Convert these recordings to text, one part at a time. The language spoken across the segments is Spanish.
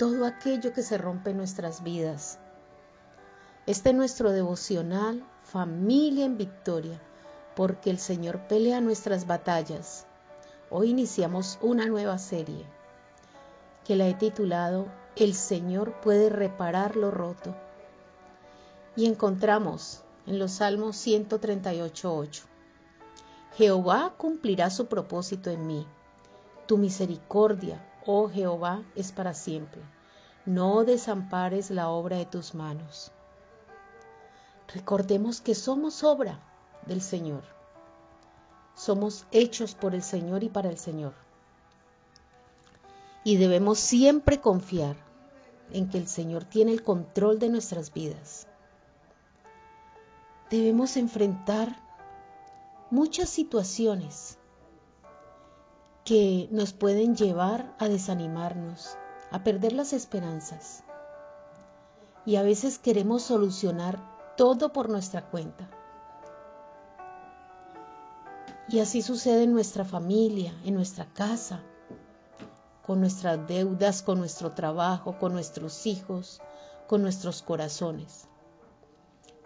todo aquello que se rompe en nuestras vidas. Este es nuestro devocional Familia en Victoria, porque el Señor pelea nuestras batallas. Hoy iniciamos una nueva serie que la he titulado El Señor puede reparar lo roto. Y encontramos en los Salmos 138.8. Jehová cumplirá su propósito en mí. Tu misericordia, oh Jehová, es para siempre. No desampares la obra de tus manos. Recordemos que somos obra del Señor. Somos hechos por el Señor y para el Señor. Y debemos siempre confiar en que el Señor tiene el control de nuestras vidas. Debemos enfrentar muchas situaciones que nos pueden llevar a desanimarnos, a perder las esperanzas. Y a veces queremos solucionar todo por nuestra cuenta. Y así sucede en nuestra familia, en nuestra casa, con nuestras deudas, con nuestro trabajo, con nuestros hijos, con nuestros corazones.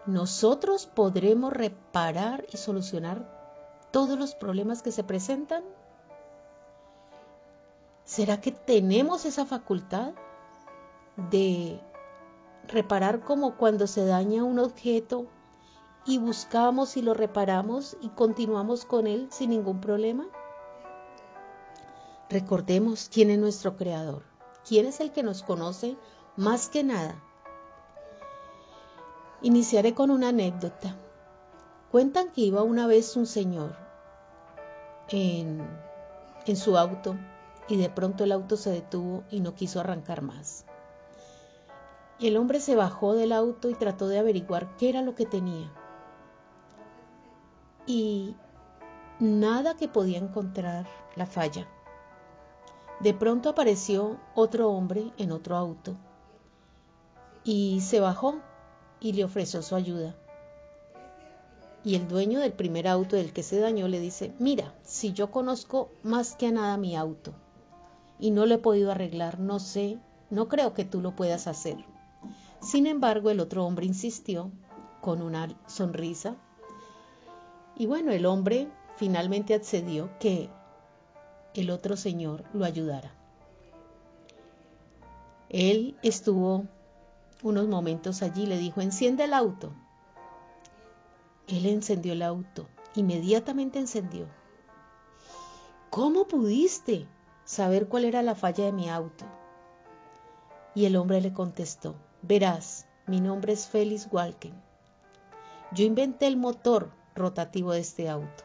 ¿Nosotros podremos reparar y solucionar todos los problemas que se presentan? ¿Será que tenemos esa facultad de reparar como cuando se daña un objeto y buscamos y lo reparamos y continuamos con él sin ningún problema? Recordemos quién es nuestro creador, quién es el que nos conoce más que nada. Iniciaré con una anécdota. Cuentan que iba una vez un señor en, en su auto y de pronto el auto se detuvo y no quiso arrancar más. El hombre se bajó del auto y trató de averiguar qué era lo que tenía. Y nada que podía encontrar la falla. De pronto apareció otro hombre en otro auto y se bajó y le ofreció su ayuda. Y el dueño del primer auto del que se dañó le dice, mira, si yo conozco más que a nada mi auto, y no lo he podido arreglar, no sé, no creo que tú lo puedas hacer. Sin embargo, el otro hombre insistió con una sonrisa y bueno, el hombre finalmente accedió que el otro señor lo ayudara. Él estuvo unos momentos allí, le dijo, enciende el auto. Él encendió el auto, inmediatamente encendió. ¿Cómo pudiste? Saber cuál era la falla de mi auto. Y el hombre le contestó, verás, mi nombre es Félix Walken. Yo inventé el motor rotativo de este auto.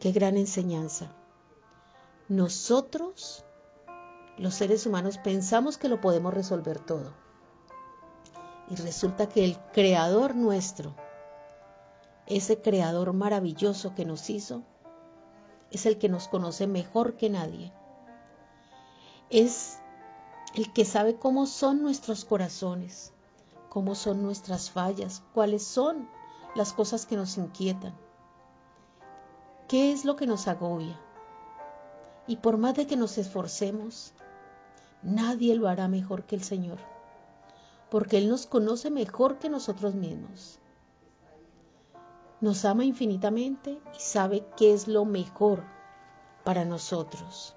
Qué gran enseñanza. Nosotros, los seres humanos, pensamos que lo podemos resolver todo. Y resulta que el creador nuestro, ese creador maravilloso que nos hizo, es el que nos conoce mejor que nadie. Es el que sabe cómo son nuestros corazones, cómo son nuestras fallas, cuáles son las cosas que nos inquietan, qué es lo que nos agobia. Y por más de que nos esforcemos, nadie lo hará mejor que el Señor, porque Él nos conoce mejor que nosotros mismos nos ama infinitamente y sabe qué es lo mejor para nosotros.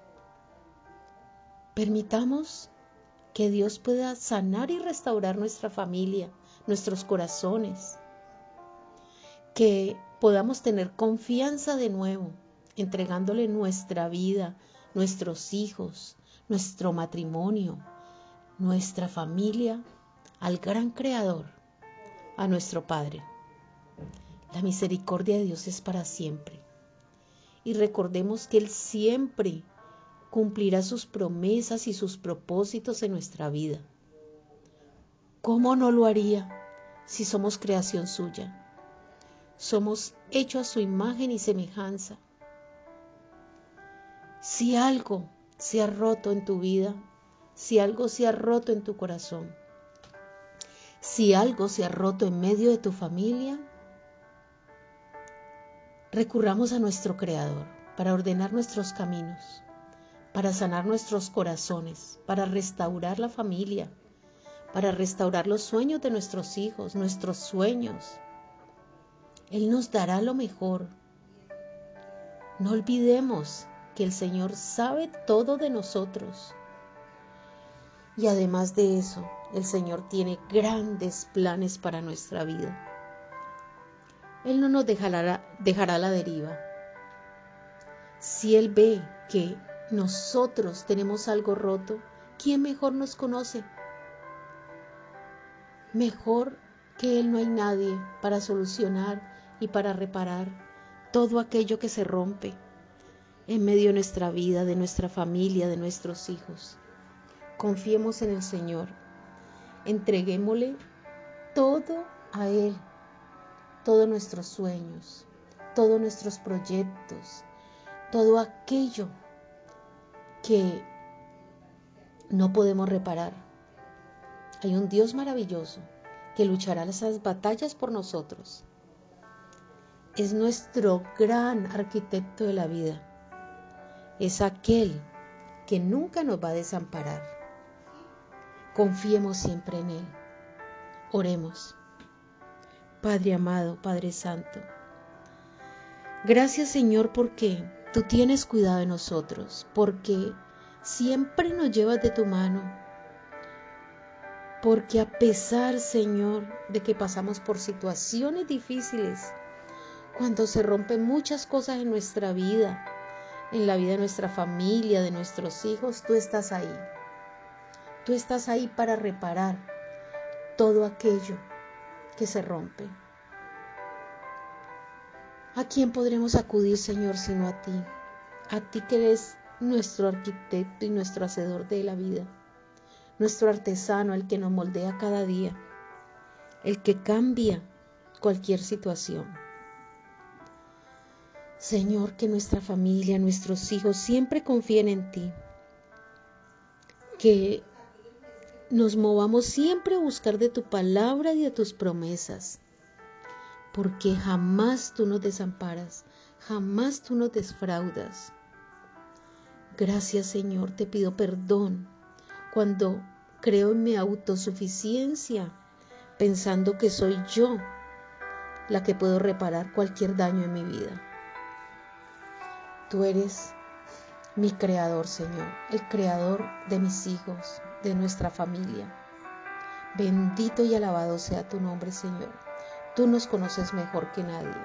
Permitamos que Dios pueda sanar y restaurar nuestra familia, nuestros corazones, que podamos tener confianza de nuevo, entregándole nuestra vida, nuestros hijos, nuestro matrimonio, nuestra familia al gran Creador, a nuestro Padre. La misericordia de Dios es para siempre. Y recordemos que Él siempre cumplirá sus promesas y sus propósitos en nuestra vida. ¿Cómo no lo haría si somos creación suya? Somos hechos a su imagen y semejanza. Si algo se ha roto en tu vida, si algo se ha roto en tu corazón, si algo se ha roto en medio de tu familia, recurramos a nuestro Creador para ordenar nuestros caminos, para sanar nuestros corazones, para restaurar la familia, para restaurar los sueños de nuestros hijos, nuestros sueños. Él nos dará lo mejor. No olvidemos que el Señor sabe todo de nosotros. Y además de eso, el Señor tiene grandes planes para nuestra vida. Él no nos dejará, dejará la deriva. Si Él ve que nosotros tenemos algo roto, ¿quién mejor nos conoce? Mejor que Él no hay nadie para solucionar y para reparar todo aquello que se rompe en medio de nuestra vida, de nuestra familia, de nuestros hijos. Confiemos en el Señor. Entreguémosle todo a Él, todos nuestros sueños, todos nuestros proyectos, todo aquello que no podemos reparar. Hay un Dios maravilloso que luchará esas batallas por nosotros. Es nuestro gran arquitecto de la vida es aquel que nunca nos va a desamparar. Confiemos siempre en Él. Oremos. Padre amado, Padre Santo, gracias Señor porque tú tienes cuidado de nosotros, porque siempre nos llevas de tu mano, porque a pesar Señor de que pasamos por situaciones difíciles, cuando se rompen muchas cosas en nuestra vida, en la vida de nuestra familia, de nuestros hijos, tú estás ahí. Tú estás ahí para reparar todo aquello que se rompe. ¿A quién podremos acudir, Señor, sino a ti? A ti que eres nuestro arquitecto y nuestro hacedor de la vida, nuestro artesano, el que nos moldea cada día, el que cambia cualquier situación. Señor, que nuestra familia, nuestros hijos siempre confíen en ti. Que nos movamos siempre a buscar de tu palabra y de tus promesas. Porque jamás tú nos desamparas, jamás tú nos desfraudas. Gracias Señor, te pido perdón cuando creo en mi autosuficiencia, pensando que soy yo la que puedo reparar cualquier daño en mi vida. Tú eres mi creador, Señor, el creador de mis hijos, de nuestra familia. Bendito y alabado sea tu nombre, Señor. Tú nos conoces mejor que nadie.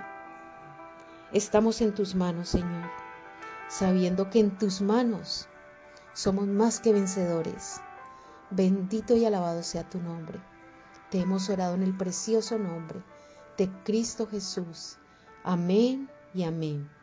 Estamos en tus manos, Señor, sabiendo que en tus manos somos más que vencedores. Bendito y alabado sea tu nombre. Te hemos orado en el precioso nombre de Cristo Jesús. Amén y amén.